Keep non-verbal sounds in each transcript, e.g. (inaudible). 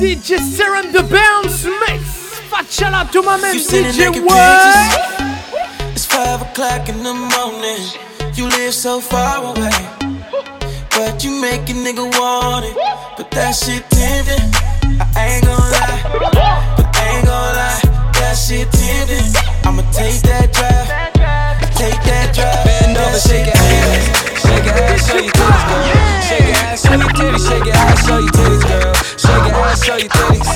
DJ Serum the Bounce Mix. Fat shout out to my man DJ What? It's five o'clock in the morning. You live so far away. But you make a nigga want it. But that shit tempting. I ain't gon' lie. But I ain't gon' lie. That shit tempting. I'ma take that drive. Take that drive. Bend over, shake your ass. Shake your ass, show your titties, girl. Shake your ass, show your titties. Shake your ass, show your titties, girl. Ass, show your titties.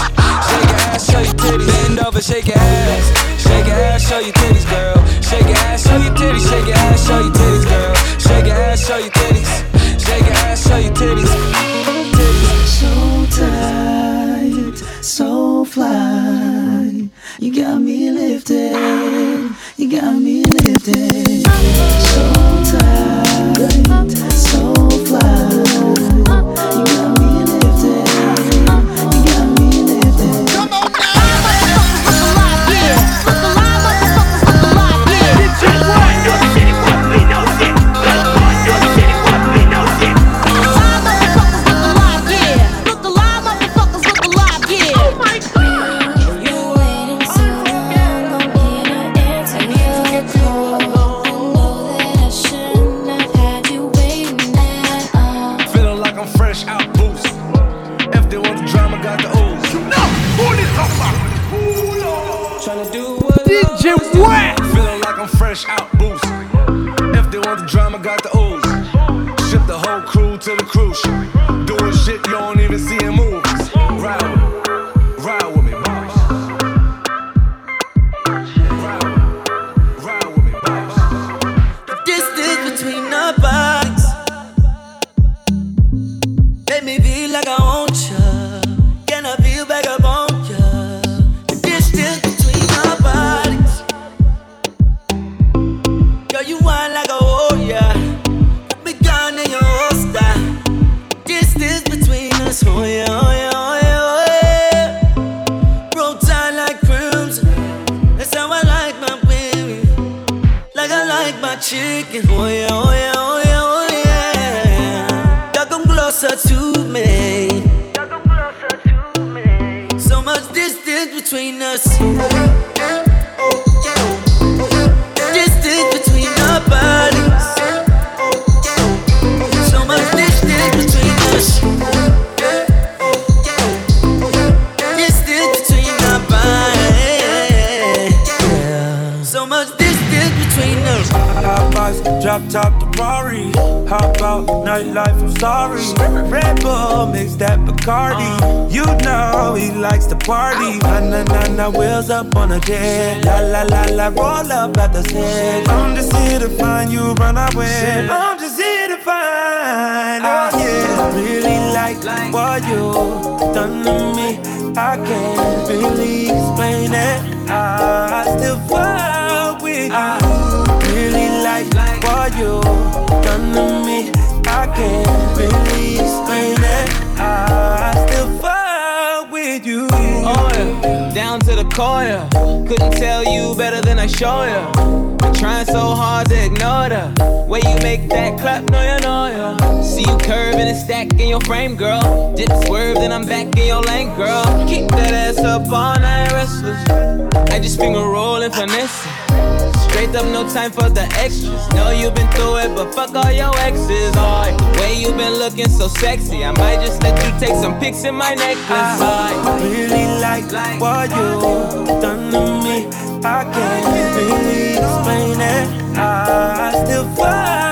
Shake your ass, show your titties. Bend over, shake your ass. Shake your ass, show your titties, girl. Shake your ass, show your titties. Shake your ass, show your titties, girl. Shake your ass, show your titties. Shake your ass, show your titties. So tight, so fly. You got me lifted, you got me lifted. For the extras. Know you've been through it, but fuck all your exes. Oh, the way you been looking so sexy, I might just let you take some pics in my necklace. I really like what you done to me. I can't really explain it. I still fuck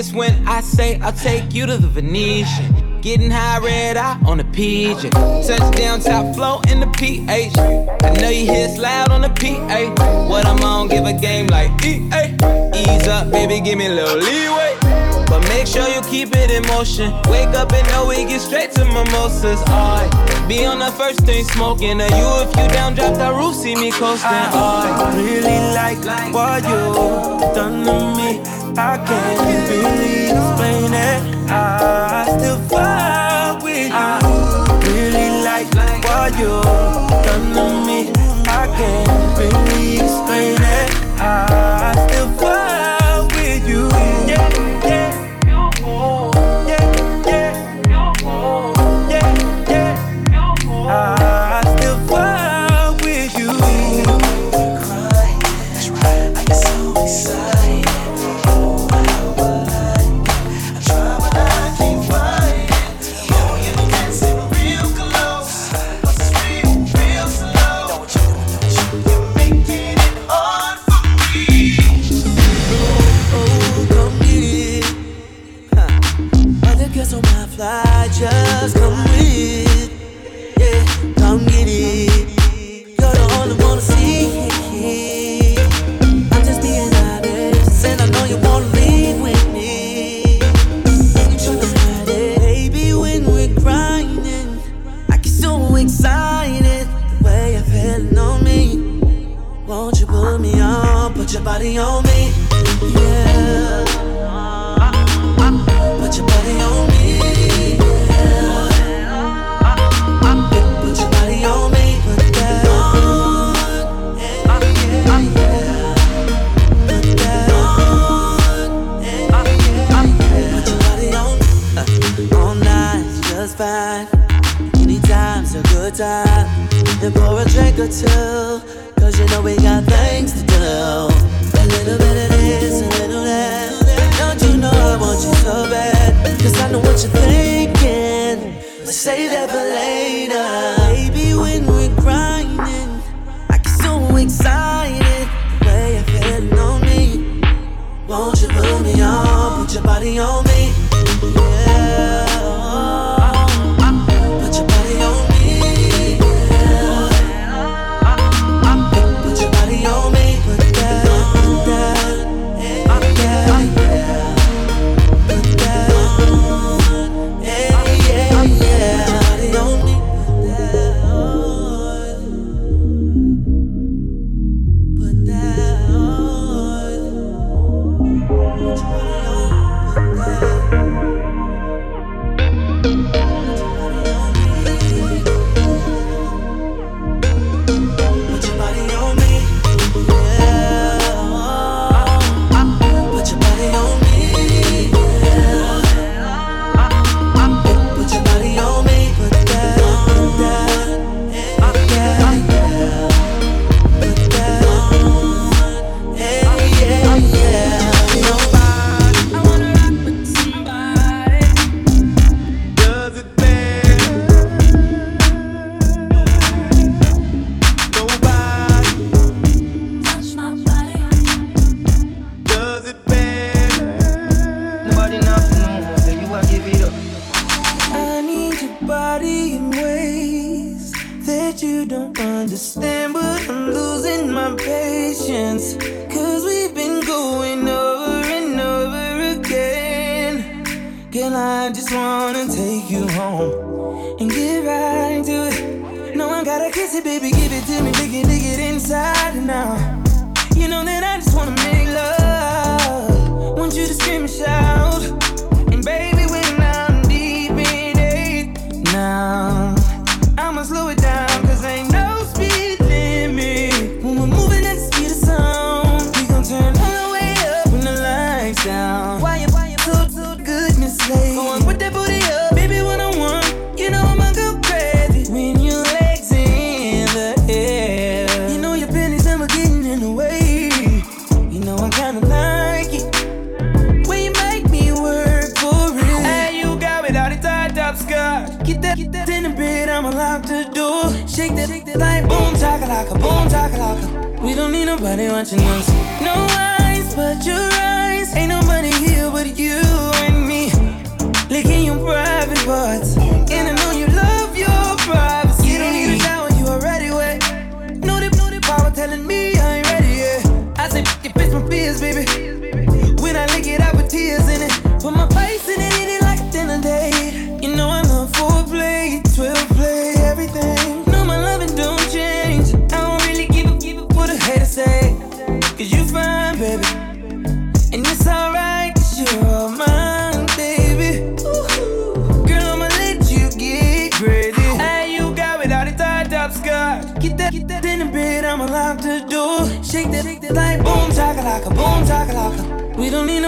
talking when I say I'll take you to the Venetian. Getting high red eye on the pigeon. Touchdown top flow in the PH. I know you hits loud on the PA. What I'm on, give a game like EA. Ease up, baby, give me a little leeway. But make sure you keep it in motion. Wake up and know we get straight to mimosas. I be on the first thing smoking. Are you if you down, drop the roof, see me coasting. I really like what you done to me. I can't really explain it. I still fuck with you. Really like what you done to me. I can't really explain it. I still fuck baby. When I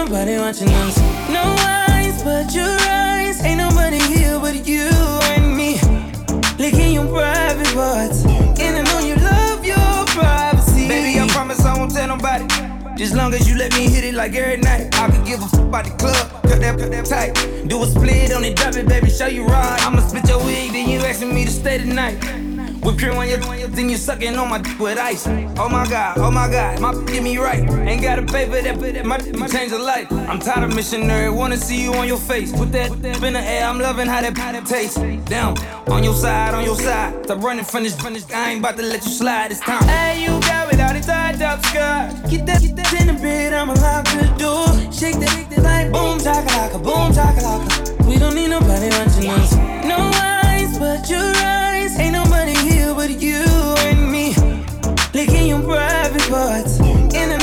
nobody watching us. No eyes but your eyes. Ain't nobody here but you and me. Licking your private parts. And I know you love your privacy. Baby, I promise I won't tell nobody. Just long as you let me hit it like every night. I could give a fuck about the club, cut that, cut that tight. Do a split on it, drop it, baby, show you ride. I'ma split your wig, then you asking me to stay tonight. Whip cream on your, then you sucking on my dick with ice. Oh my god, oh my god, my get me right. Ain't gotta pay for that, but that my, change of life. I'm tired of missionary, wanna see you on your face. Put that in the air, I'm loving how that, how tastes. Down, on your side, on your side. Stop running from this, from this. I ain't about to let you slide this time. Hey, you got without it tied up skirt. Get that, get that in the bed, I'ma the door. Shake that, shake that like boom, chakalaka, boom, chakalaka. We don't need nobody watching us. No eyes but your eyes. Ain't nobody here but you and me. Licking your private parts. And I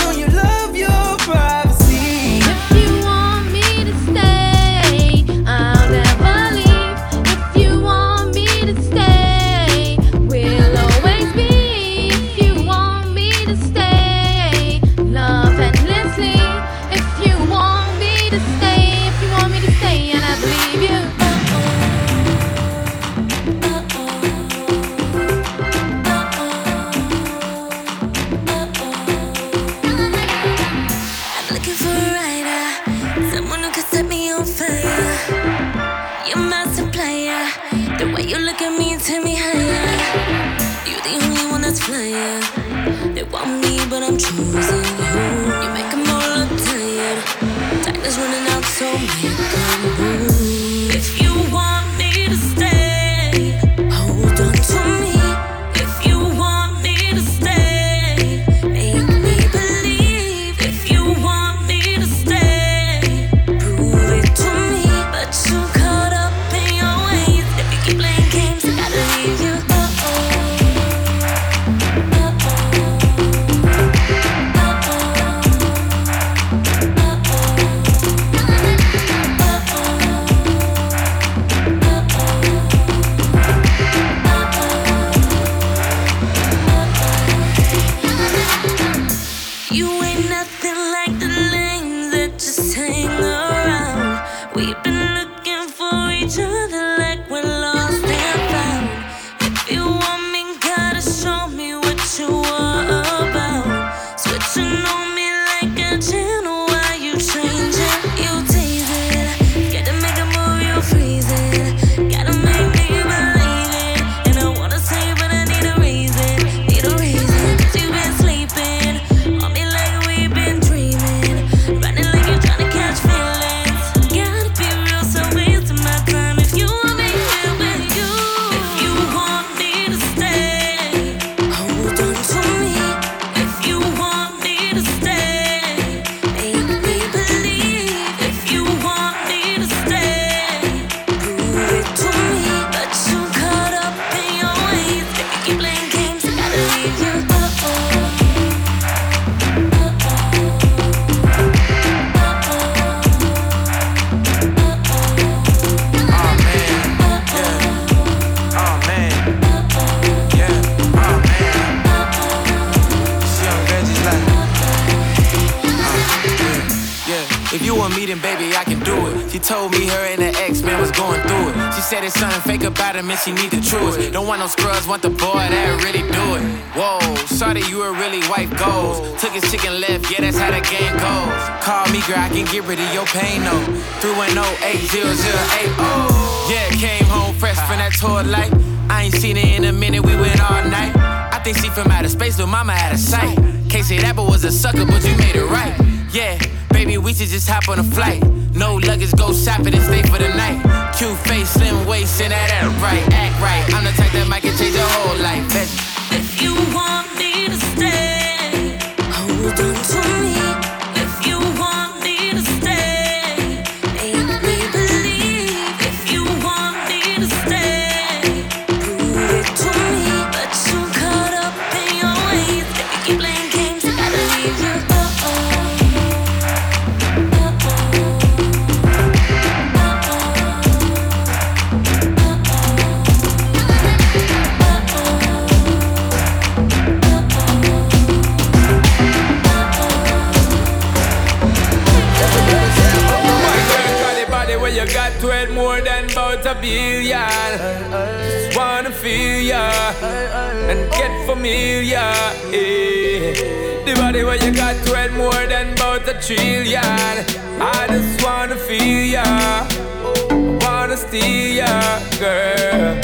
about and she need the truest. Don't want no scrubs, want the boy that really do it. Whoa, sorry you were really white goals. Took his chicken left, yeah, that's how the game goes. Call me, girl, I can get rid of your pain, no. 310-800-80. Yeah, came home fresh from that tour light. I ain't seen it in a minute, we went all night. I think she from outer space, but mama had a sight. Can't say that, but was a sucker, but you made it right. Yeah, baby, we should just hop on a flight. No luggage, go shopping and stay for the night. Cute face, slim waist, and that act right, act right. I'm the type that might can change your whole life. If you want familiar. The body where you got it more than about a trillion. I just wanna feel ya, wanna steal ya, girl.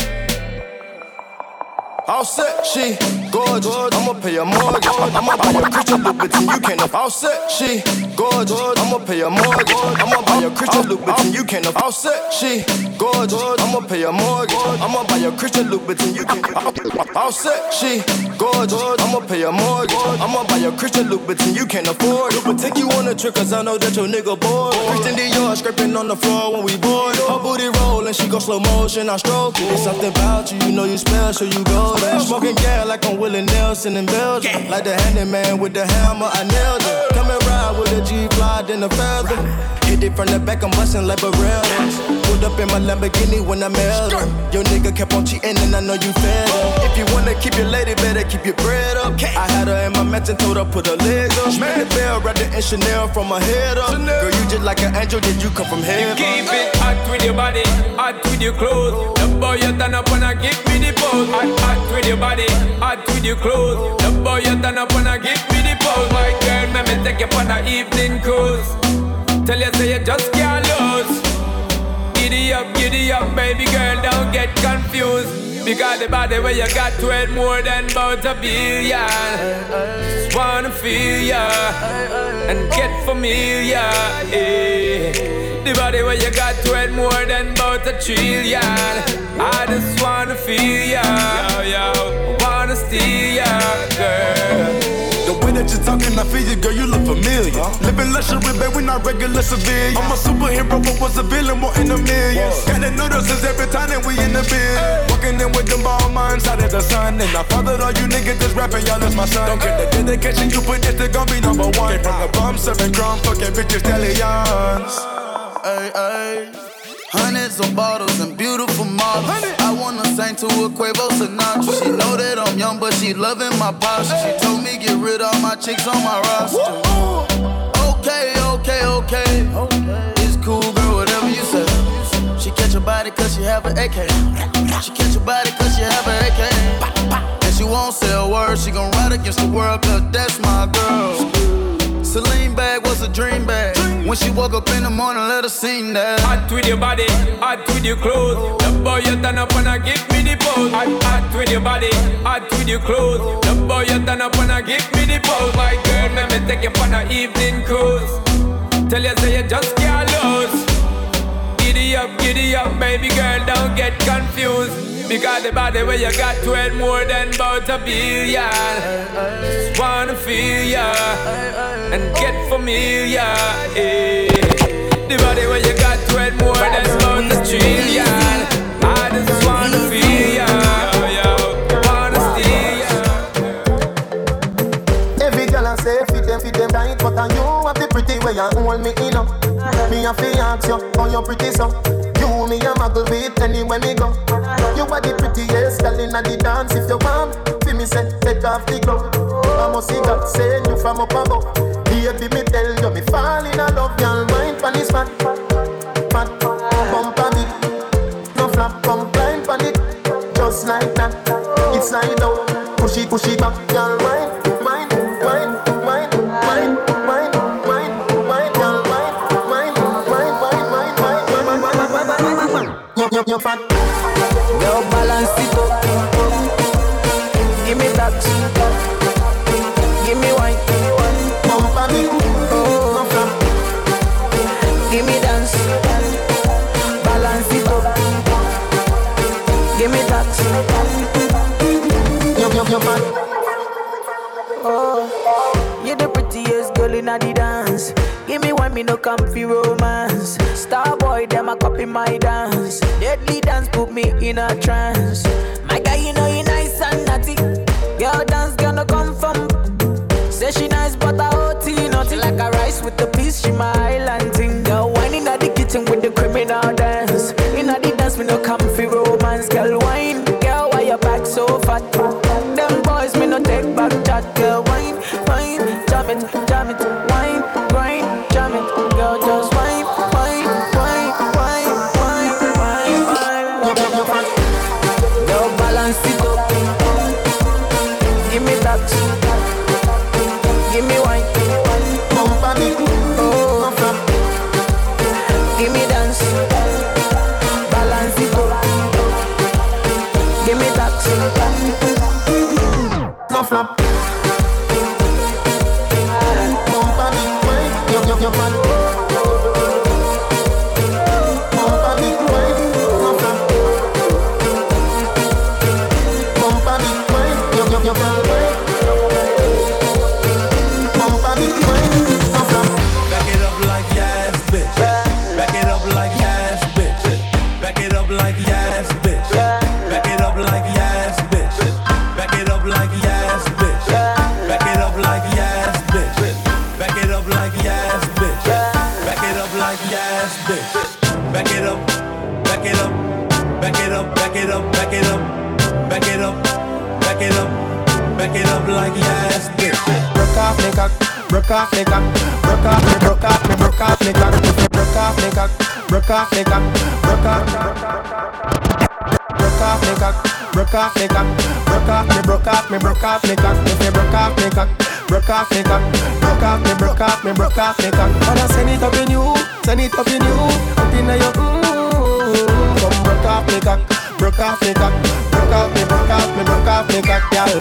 All set, she gorgeous. I'ma pay a mortgage. I'ma buy a Christian Louboutin. You can't. All set, she gorgeous. I'ma pay a mortgage. I'ma buy a Christian Louboutin. You can't afford. All set, she gorgeous. I'ma pay a mortgage. I'ma buy a Christian Louboutin. You can't afford. All set, she gorgeous. I'ma pay a mortgage. I'ma buy a Christian Louboutin. You can't afford. But take you on a trip, cause I know that your nigga bored. Christian Dior scraping on the floor when we bored. Her booty rollin', she go slow motion. I stroke it. It's something about you, you know you special, you go. Smoking gas like I'm Willie Nelson in Belgium. Like the handyman with the hammer, I nailed it. Come and ride with a G fly, then a feather. Hit it from the back, I'm bustin' like Barrel. Pulled up in my Lamborghini when I met her. Your nigga kept on cheating and I know you fed up. Oh. If you wanna keep your lady, better keep your bread up. I had her in my mansion, told her put her leg up. Spin the bell, wrapped in Chanel from my head up. Girl, you just like an angel, did you come from heaven? You Keep it hot with your body, hot with your clothes. The boy you turn up wanna give me the pose. Hot, hot with your body, hot with your clothes. The boy you turn up wanna give me the pose. My girl, let me take you on an evening cruise. Tell you say you just can't lose. Giddy up, giddy up, baby girl, don't get confused. Because the body where you got to it more than about a billion. Just wanna feel ya and get familiar. Yeah. The body where you got to it more than about a trillion. I just wanna feel ya, yo. Wanna steal ya, girl. That you're talking, I feel you, girl, you look familiar. Living luxury, babe, we not regular civilians. I'm a superhero, but was a villain, more in the millions. Got the notices every time that we in the bed. Walking in with them ball minds out of the sun. And I fathered all you niggas that's rapping, y'all that's my son. Don't care the dedication you put, this they gon' be number one. Came from the bum, serving drum, fucking bitches, stallions. Ay, ay. Hundreds of bottles and beautiful models. I wanna sing to a Quavo Sinatra. She know that I'm young, but she loving my posture. She told me get rid of my chicks on my roster. Okay, okay, okay. It's cool, girl, whatever you say. She catch your body cause she have an AK. She catch your body cause she have an AK. And she won't say a word, she gon' ride against the world cause that's my girl. Celine bag was a dream bag. When she woke up in the morning, let her sing that. Hot with your body, hot with your clothes. The boy you turn up wanna give me the pose. Hot, hot with your body, hot with your clothes. The boy you turn up wanna give me the pose. My girl, let me take you on an evening cruise. Tell you say you just can't lose. Giddy up, giddy up, baby girl, don't get confused. Because the body where you got to it more than about a billion. Just wanna feel ya and get familiar. Yeah. The body where you got to it more than about a trillion. I just wanna feel ya. Wanna steal ya. Every girl I say fit them, fit them tight, but on you have the pretty way you hold me in up. Me a fi ask you, how you pretty so? You me a muggle with anywhere me go. You are the prettiest girl inna the dance. If you want, fi me say take off the glove. I must see God send you from up above. Baby, me tell you me fall in love, girl. Mind pon this fat, fat, bump a bit. No flap, come climb pon it, just like that. It's slide out, push it, push it back, girl. Mind, mind, mind, mind. You, you, you fat. Girl, balance it up. Give me that. Give me wine. Bump a bit, oh. flap. Give me dance. Balance it up. Give me that. You, you, you fat. Oh, you're the prettiest girl in the dance. Give me one, me no comfy romance. Star boy, them a copy my dance. Deadly dance put me in a trance. My guy, you know you nice and naughty. Girl dance gonna come from. Say she nice, but I OT naughty like a rice with the peas. She my island thing. Like yes, bitch. Back it up like yes, bitch. Back it up, back it up, back it up, back it up, back it up, back it up, back it up, back it up like yes, bitch. Broke off me cock, broke off me cock, broke off me, broke off me, broke off me cock, broke off me cock, broke off me cock, broke off, broke off me cock, broke off me cock, broke off me, broke off me, broke off me cock, if you broke off me cock, broke off me cock, broke off me, broke off me, broke off me cock. Wanna send it up in you, send it up in you, up in your mm, come broke off me cock, broke off me cock, broke off me, broke off me, broke off me cock, girl.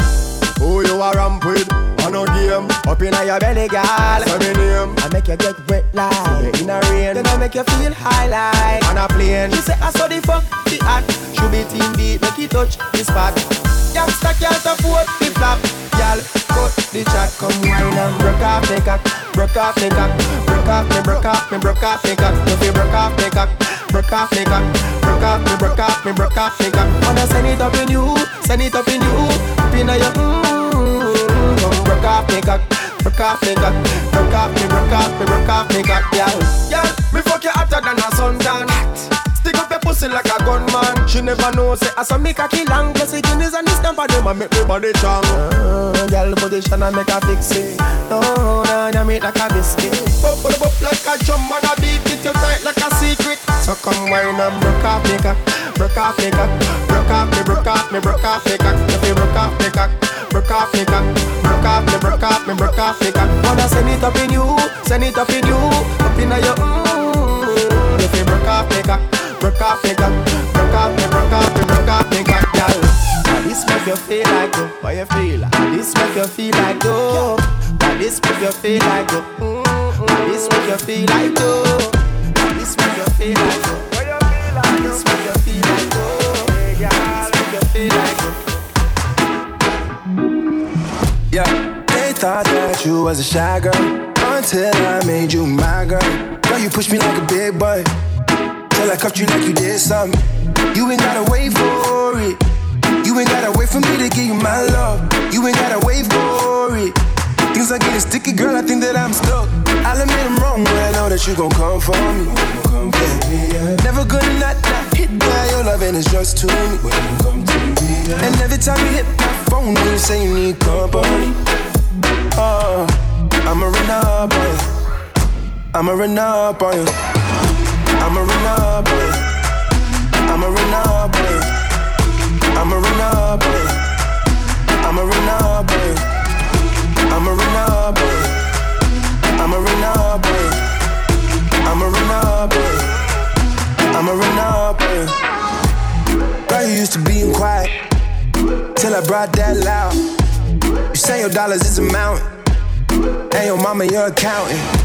Who you a ramp with? On no game. Up inna your belly, girl. Say me name. I make you get wet like In a rain. Then I make you feel high like On a plane. She say I saw the fuck the act Should be team beat Make it touch the spot. Youngster can't afford the flap Girl, cut the chat. Come wine and broke off the cock. Broke off the cock. Broke off me, broke off me, broke off the cock. You feel broke off the cock. Broke off the cock. Broke off me, broke off me, broke off the cock. Wanna send it up in you Send it up in you. Up inna your mm Come broke off me cock Broke off me cock Broke off me, broke off me, broke off me cock Girl, girl, me fuck you hotter than a suntan. your pussy like a gunman She never know say I saw me cocky long Plus the guineas and the stamp of them I make me body strong uh, Girl position and make a fix it No, no, no, make like a biscuit Bop, bop, bop like a drum and a beat it you tight like a secret So come wine and broke off me cock Broke off me cock Broke off me, broke off me, broke off me cock If you broke off me cock Broke off me cock Broke off me, broke off me, broke off me cock Wanna send it up in you Send it up in you Up in your mm If you broke off me cock Broke off Broke off me, broke off me, broke off me Girl. This make you feel like go How you feel? This make you feel like oh, go This make you feel like oh, mm, mm. go This make you feel like go This make you feel like go This make you feel like go This make you feel like Yeah, they thought that you was a shy girl until I made you my girl. Girl, you pushed me like a big boy till I cuffed you like you did something. You ain't gotta wait for it. You ain't gotta wait for me to give you my love. You ain't gotta wait for it. Things are getting sticky, girl. I think that I'm stuck. I'll admit I'm wrong, but I know that you gon' come for me. Yeah. Never gonna not, not hit by your love, and it's just to me. And every time you hit my phone, you say you need company. Oh, I'ma run up on you. I'ma run up on you. Run up on you. I'ma run up on you. I'ma run up on you. I'ma run up on you. I'ma run up on you. Girl, you used to being quiet till I brought that loud. You say your dollars is a mountain, and your mama your accountant.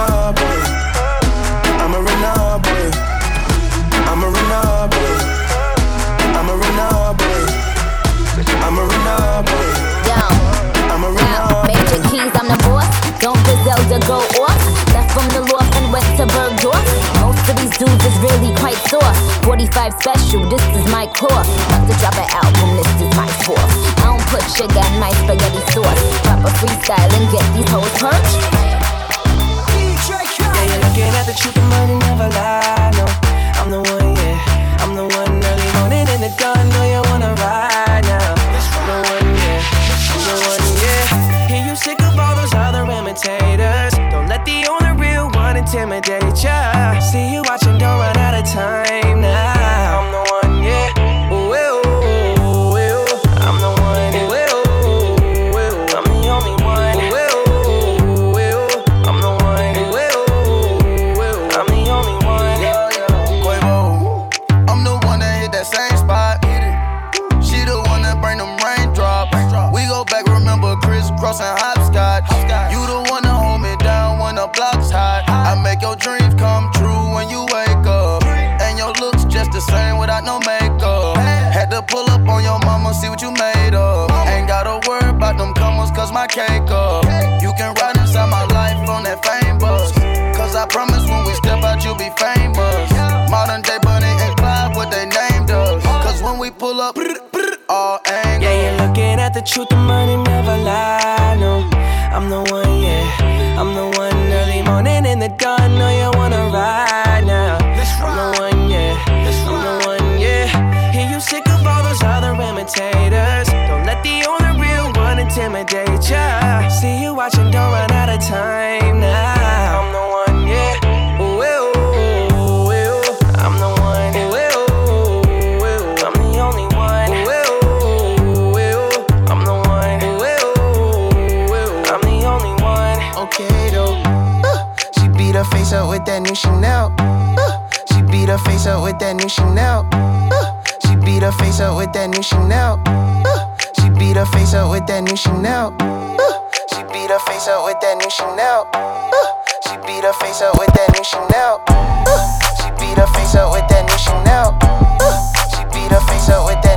I'ma run up on you. I'ma run up on you. I'ma run up on you. I'ma run up on you. I'ma run up. I'ma run up on you. Major keys, I'm the boss. Don't Griselda go off. Left from the loft and went to Bergdorf. Most of these dudes is really quite soft. 45 special, this is my core. About to drop an album, this is my fourth. I don't put sugar in my spaghetti sauce. Proper freestyle and get these hoes perched. You're looking at the truth, money never lie. No, I'm the one, yeah. I'm the one early morning in the dawn. Know you wanna ride now. The one, yeah. The one, yeah. You sick of all those other imitators. Don't let the only real one intimidate. You looking at that new Chanel. Uh, she beat her face up with that new Chanel. Uh, she beat her face up with that new Chanel. Uh, she beat her face up with that new Chanel. Uh, she beat her face up with that new Chanel. Uh, she beat her face up with that new Chanel. Uh, she beat her face up with that new Chanel. Uh, she beat her face up with that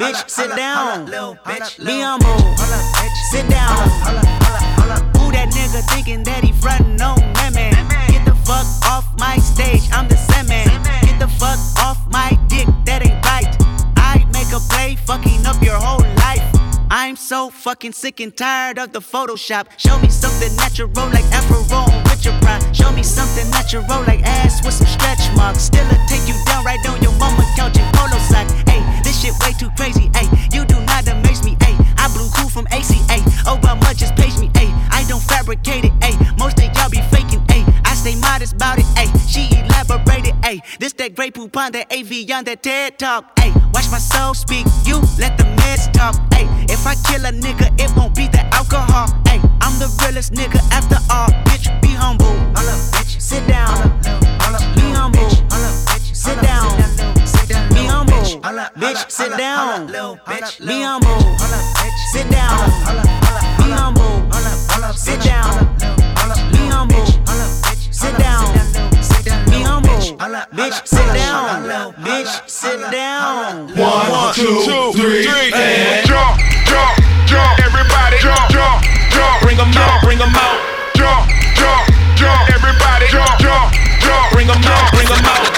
Bitch, sit down. Be humble. Sit down. Who that nigga thinking that he frontin' on man? Get the fuck off my stage, I'm the Sandman. Get the fuck off my dick, that ain't right. I make a play, fucking up your whole life. I'm so fucking sick and tired of the Photoshop. Show me something natural like Afro with your pride. Show me something natural like ass with some stretch marks. Still a take you down right on your mama couch in polo socks. Hey, shit way too crazy. Hey, you do not amaze me. Hey, I blew cool from ACA. Obama just page me. Hey, I don't fabricate it. Hey, most of y'all be faking. Hey, I stay modest about it. Hey, she elaborated. Hey, this that Grey Poupon that Evian that TED talk. Hey, watch my soul speak. You let the meds talk. Hey, if I kill a nigga, it won't be the alcohol. Hey, I'm the realest nigga after all. Bitch, be humble. Sit down. Be humble. Sit down. Bitch, sit down. Be humble. Sit down. Be humble. Sit down. Be humble. Sit down. Be humble. Bitch, sit down. Bitch, sit down. One, two, three, and jump, jump, jump. Everybody jump, jump, jump. Bring 'em out, bring 'em out. Jump, jump, jump. Everybody jump, jump, jump. Bring 'em out, bring 'em out.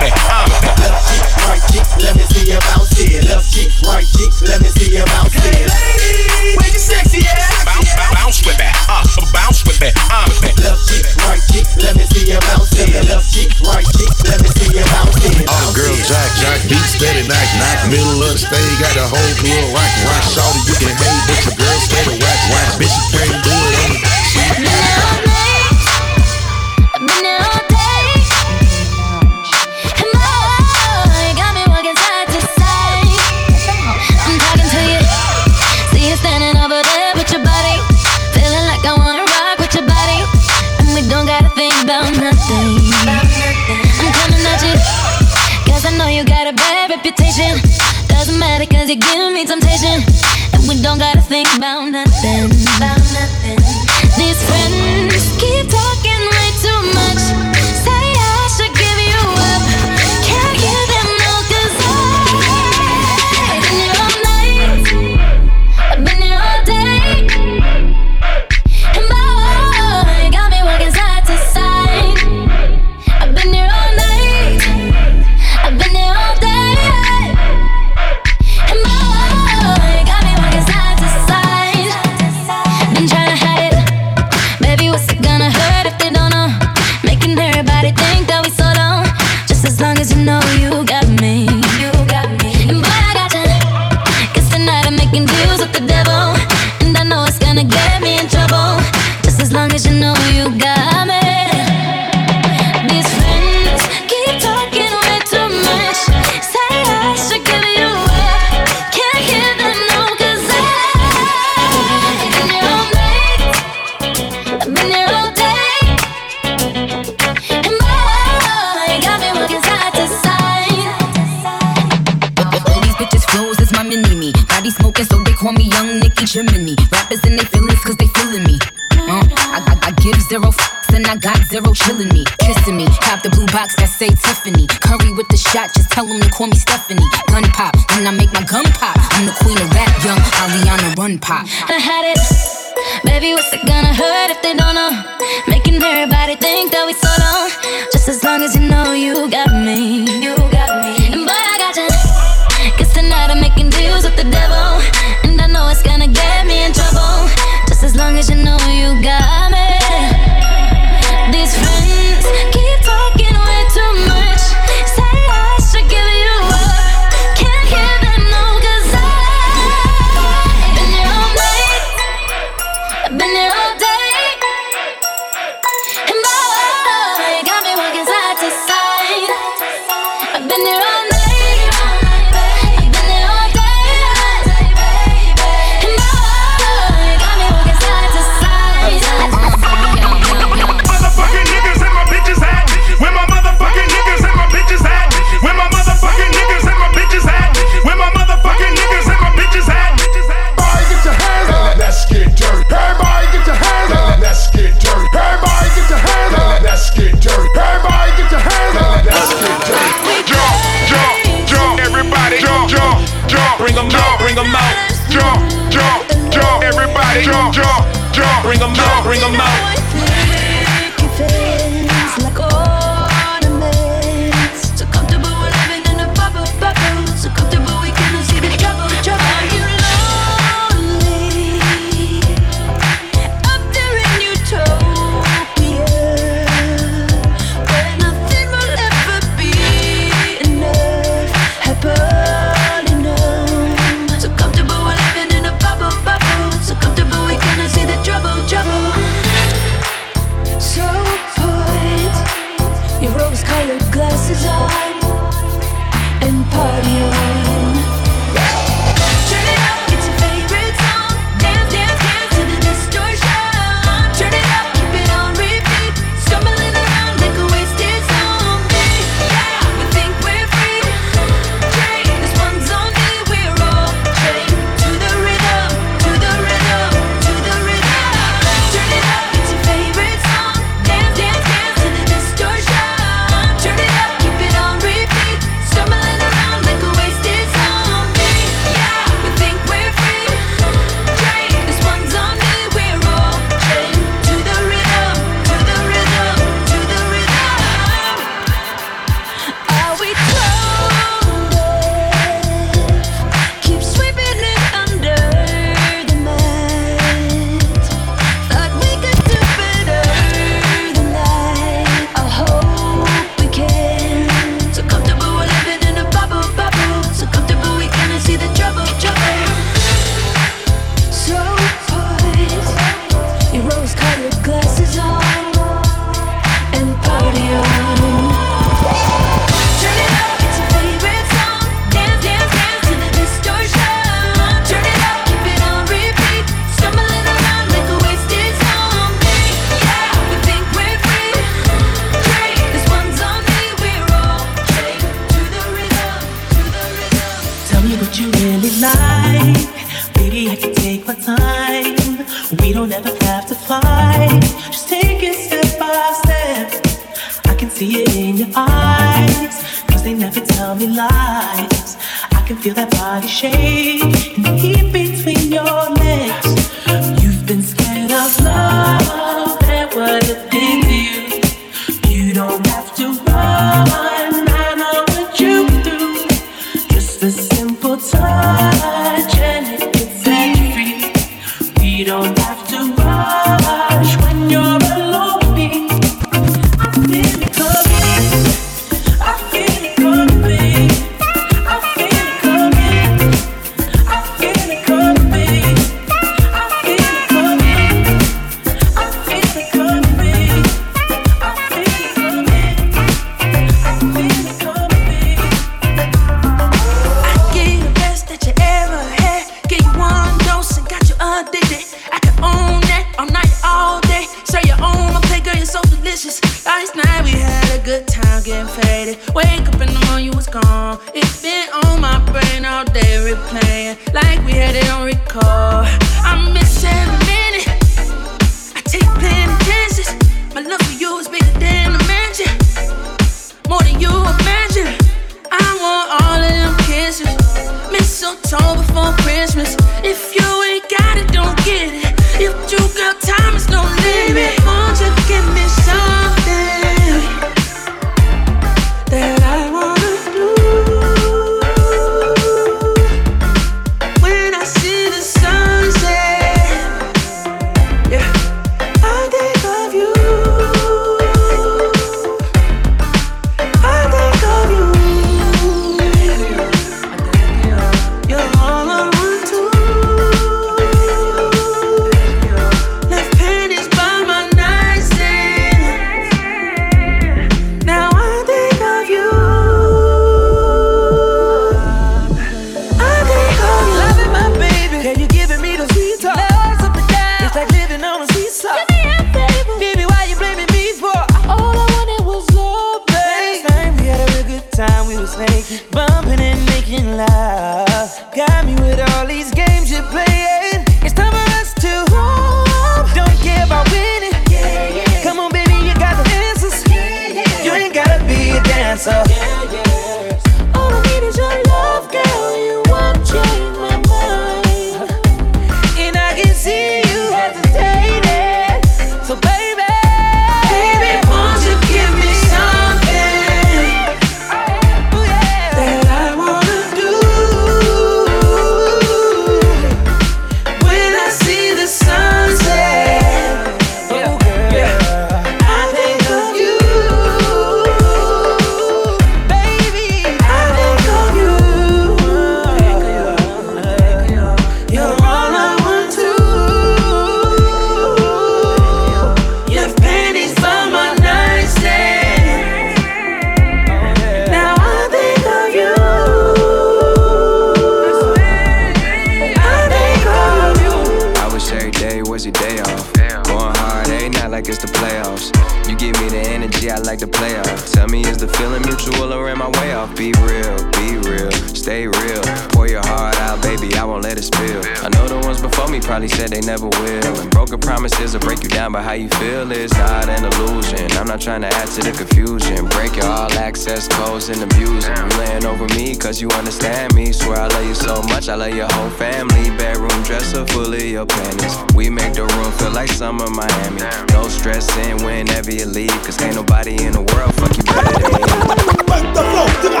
real is not an illusion. I'm not trying to add to the confusion. Break your all access codes and abuse them. You laying over me cause you understand me. Swear I love you so much, I love your whole family. Bedroom dresser full of your panties. We make the room feel like summer Miami. No stressing whenever you leave cause ain't nobody in the world fuck you better than me.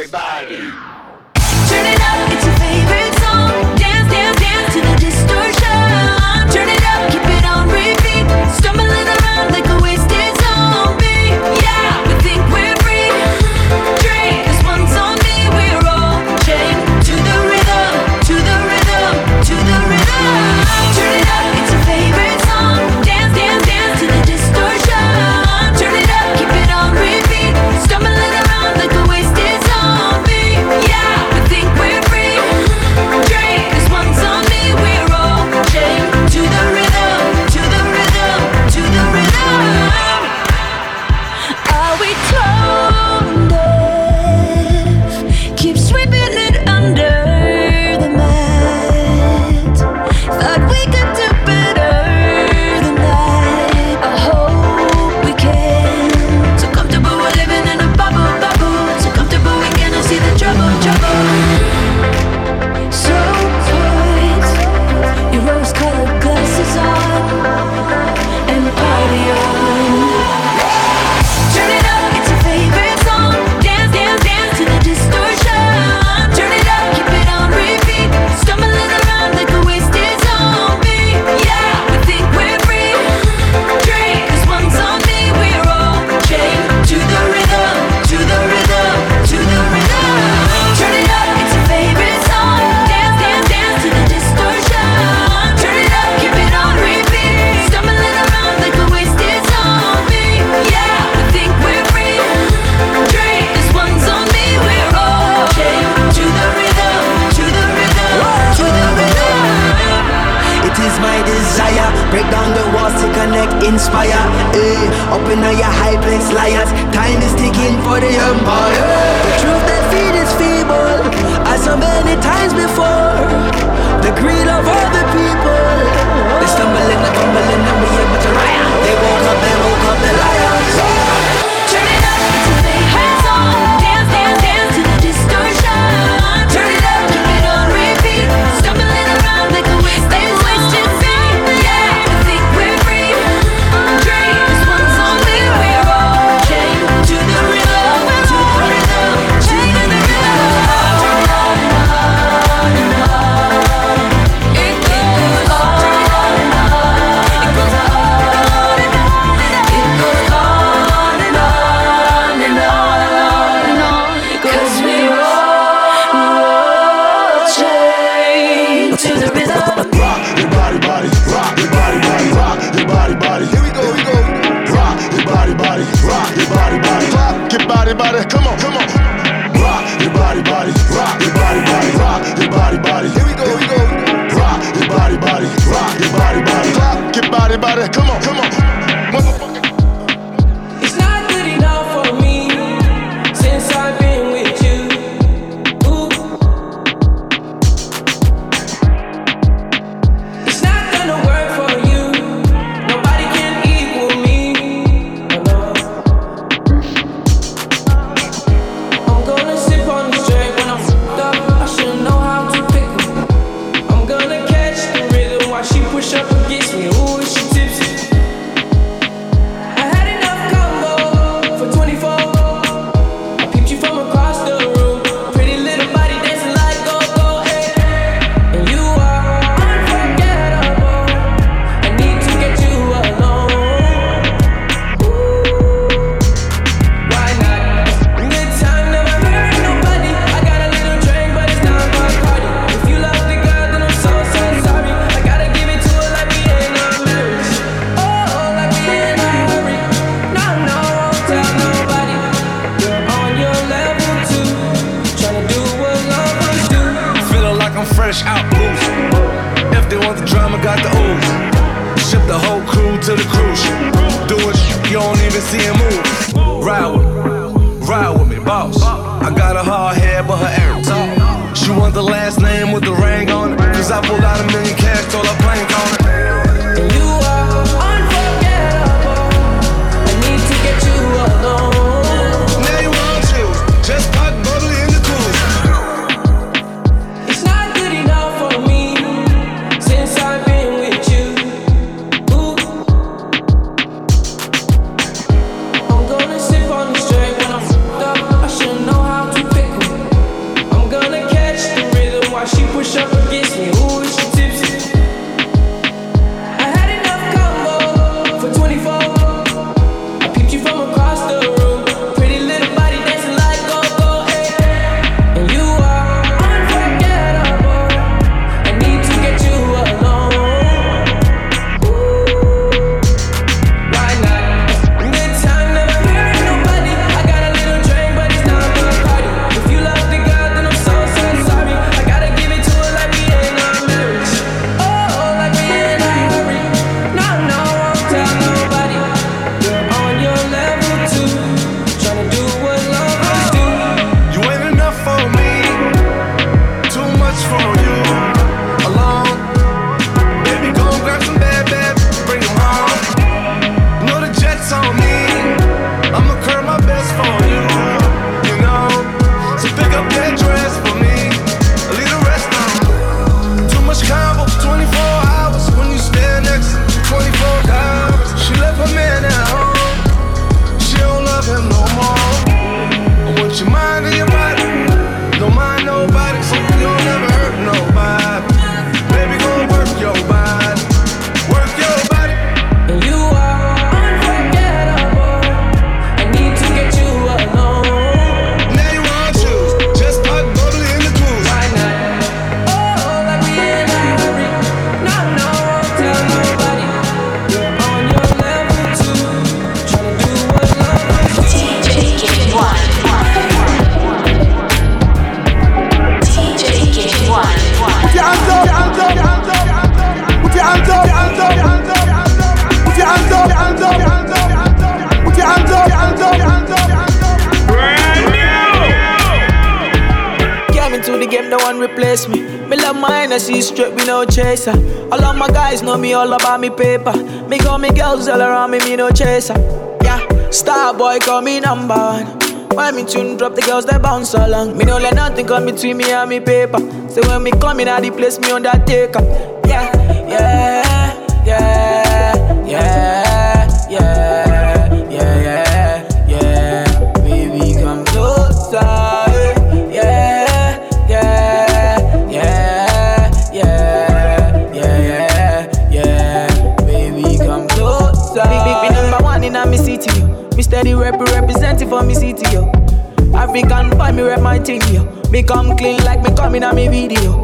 everybody. of your high-plex liars. Time is ticking for the empire. The truth they feed is feeble As so many times before. The greed of all the people. They stumble and they and we all about me paper. Me got me girls all around me, me no chaser. Yeah, star boy call me number one. When me tune drop, the girls they bounce along. Me no let nothing come between me and me paper. So when me come in at the place, me undertaker. Yeah, yeah, for me city, yo. African boy, me rep my thing, yo. Me come clean like me coming on me video.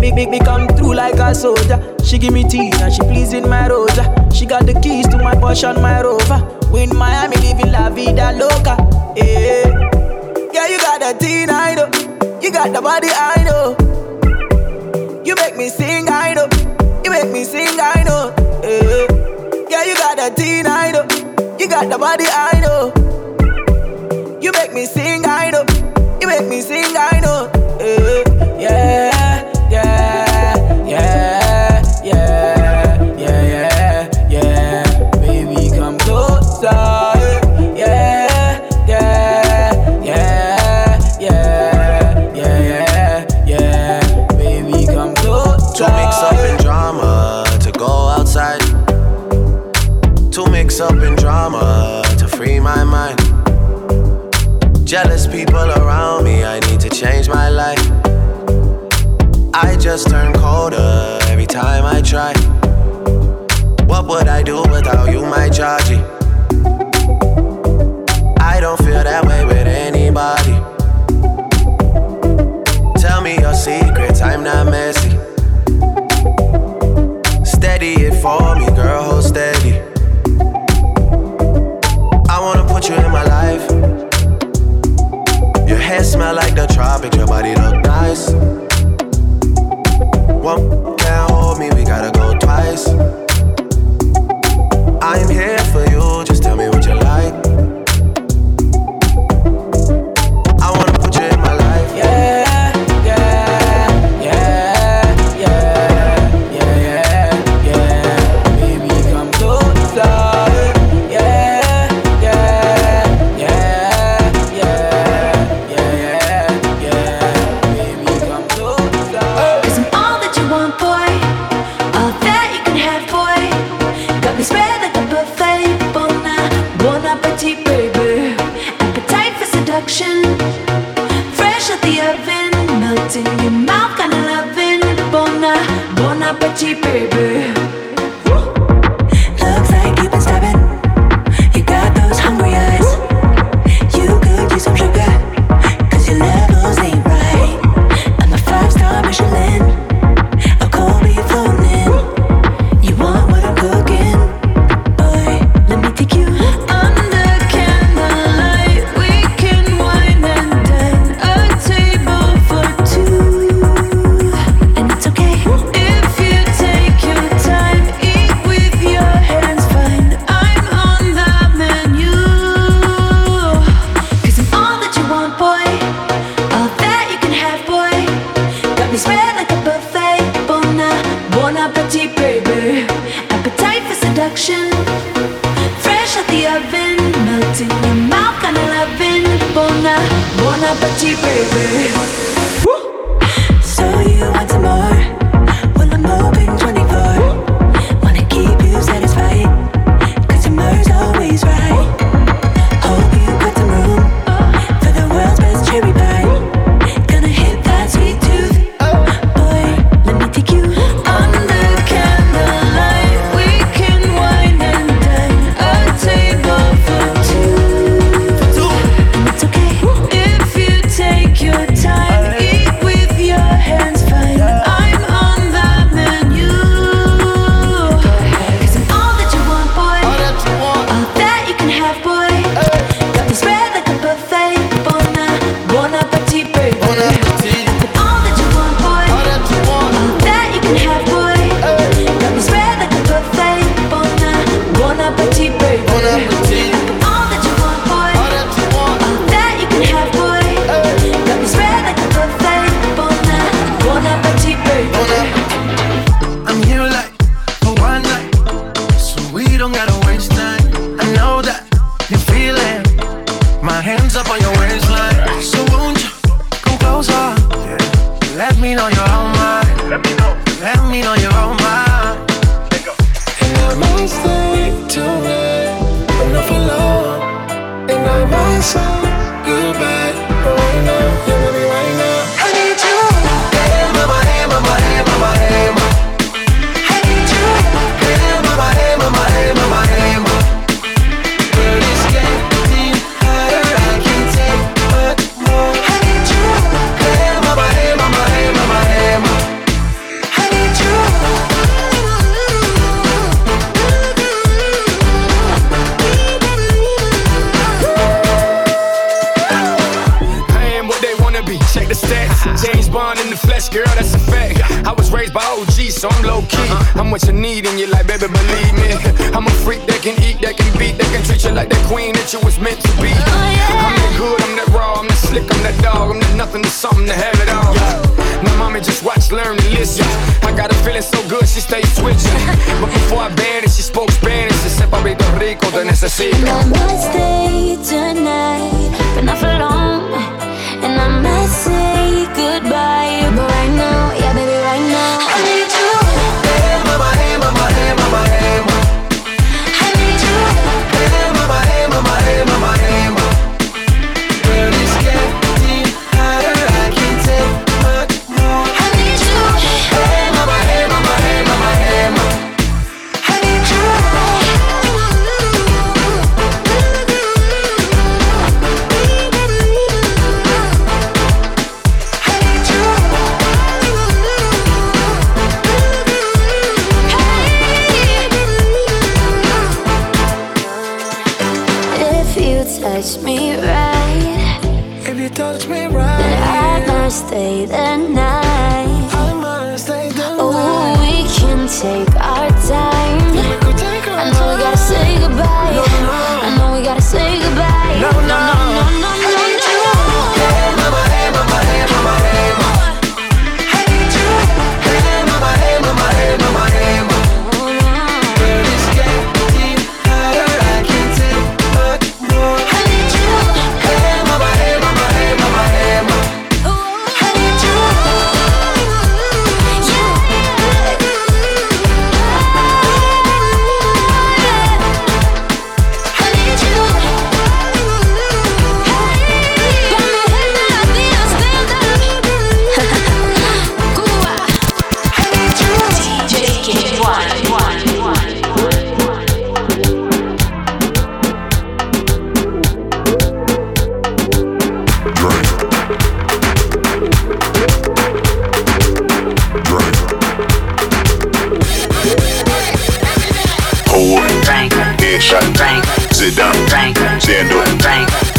Me, me, me come through like a soldier. She give me tea and she pleasing my rosa. She got the keys to my Porsche and my Rover. We in Miami living la vida loca. Yeah, yeah, you got the teen, I know. You got the body, I know. You make me sing, I know. You make me sing, I know. Yeah, yeah, you got the teen, I know. You got the body, I know. You make me sing, I know. You make me sing, I know. Eh, yeah, yeah, every time I try. What would I do without you, my Georgie? I don't feel that way with anybody. Tell me your secrets, I'm not messy. Steady it for me, girl, hold steady. I wanna put you in my life. Your hair smell like the tropics, your body look nice. One can't hold me, we gotta go twice.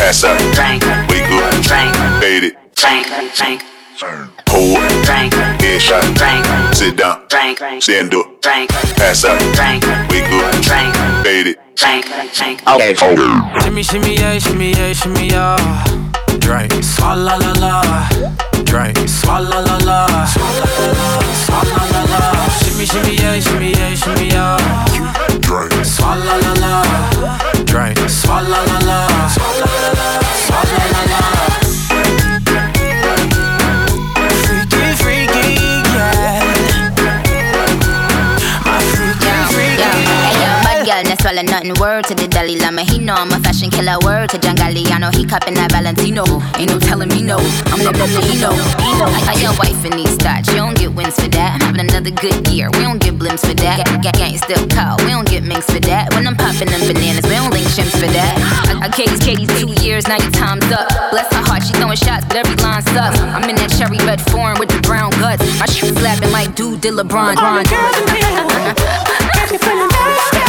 ass up. Wake up, Drink. Fade it. Drink. Drink. Turn. Hold, headshot, Drink. sit down, Drink. stand up, Drink. pass out, wake up, Drink. fade it. Drink. Drink. Okay, oh. Shimmy, shimmy, yeah, shimmy, yeah, shimmy, yeah. Drink, swalla la la. Drink, swalla la la. Swalla la la, swalla la la. Shimmy, shimmy, yeah, shimmy, yeah, shimmy, yeah. Drink, swalla la la. Drink, swalla la la. smelling nothing. Word to the Dalai Lama, he know I'm a fashion killer. Word to John Galliano, he cupping that Valentino. Ain't no telling me no, I'm the Valentino. I, I got wife in these thoughts, you don't get wins for that. I'm having another good year, we don't get blimps for that. G- gang still call, we don't get minks for that. When I'm popping them bananas, we don't link chimps for that. I, I gave Katie's two years, now your time's up. Bless her heart, she throwing shots, but every line sucks. I'm in that cherry red form with the brown guts. My shoes slapping like dude did LeBron. All the girls in here, (laughs) catch me feeling thirsty.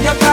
날벼락